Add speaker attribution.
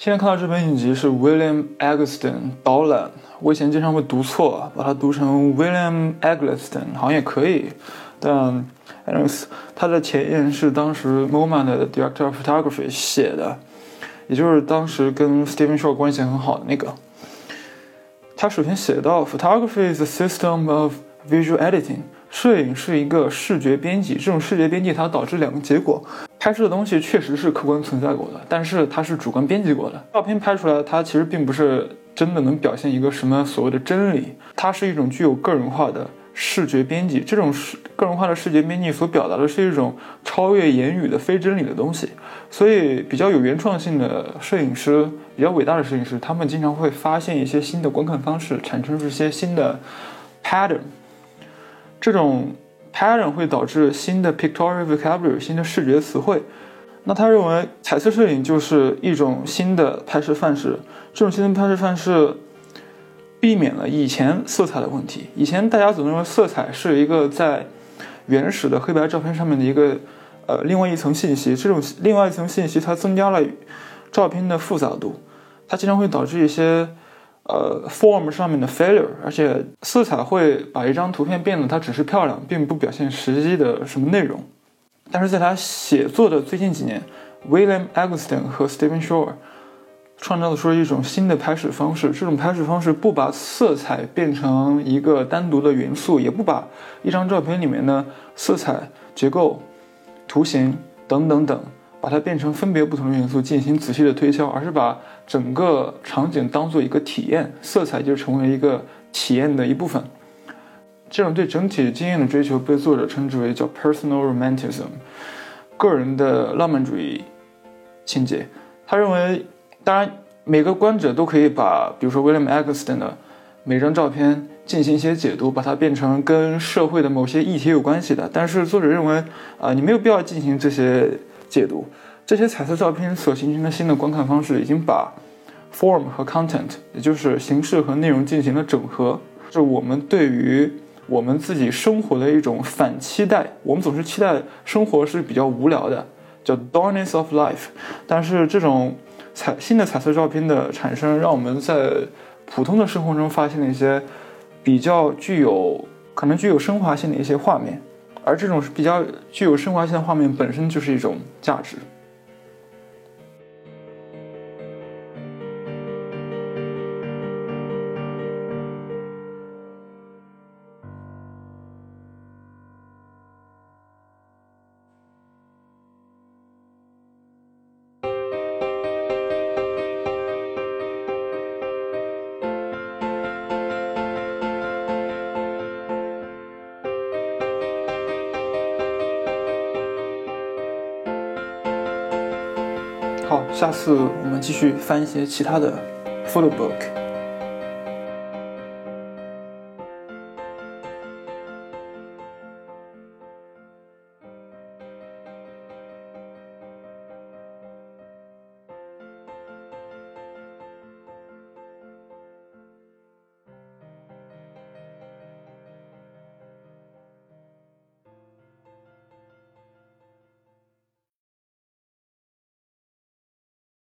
Speaker 1: 现在看到这本影集是 William Eggleston 导览，我以前经常会读错，把它读成 William Eggleston，好像也可以。但 anyways，它的前言是当时 MoMA 的 Director of Photography 写的，也就是当时跟 Stephen Shore 关系很好的那个。他首先写到，Photography is a system of visual editing，摄影是一个视觉编辑。这种视觉编辑它导致两个结果。拍摄的东西确实是客观存在过的，但是它是主观编辑过的。照片拍出来，它其实并不是真的能表现一个什么所谓的真理，它是一种具有个人化的视觉编辑。这种视个人化的视觉编辑所表达的是一种超越言语的非真理的东西。所以，比较有原创性的摄影师，比较伟大的摄影师，他们经常会发现一些新的观看方式，产生出一些新的 pattern。这种。Pattern 会导致新的 pictorial vocabulary，新的视觉词汇。那他认为彩色摄影就是一种新的拍摄范式。这种新的拍摄范式避免了以前色彩的问题。以前大家总认为色彩是一个在原始的黑白照片上面的一个呃另外一层信息。这种另外一层信息它增加了照片的复杂度，它经常会导致一些。呃，form 上面的 failure，而且色彩会把一张图片变得它只是漂亮，并不表现实际的什么内容。但是在他写作的最近几年，William Eggleston 和 Stephen Shore 创造的出一种新的拍摄方式。这种拍摄方式不把色彩变成一个单独的元素，也不把一张照片里面的色彩、结构、图形等等等。把它变成分别不同的元素进行仔细的推敲，而是把整个场景当做一个体验，色彩就成为一个体验的一部分。这种对整体经验的追求被作者称之为叫 personal romanticism，个人的浪漫主义情节。他认为，当然每个观者都可以把，比如说 William Eggleston 的每张照片进行一些解读，把它变成跟社会的某些议题有关系的。但是作者认为，啊，你没有必要进行这些。解读这些彩色照片所形成的新的观看方式，已经把 form 和 content，也就是形式和内容进行了整合。是我们对于我们自己生活的一种反期待。我们总是期待生活是比较无聊的，叫 dullness of life。但是这种彩新的彩色照片的产生，让我们在普通的生活中发现了一些比较具有可能具有升华性的一些画面。而这种比较具有升华性的画面本身就是一种价值。好，下次我们继续翻一些其他的 photo book。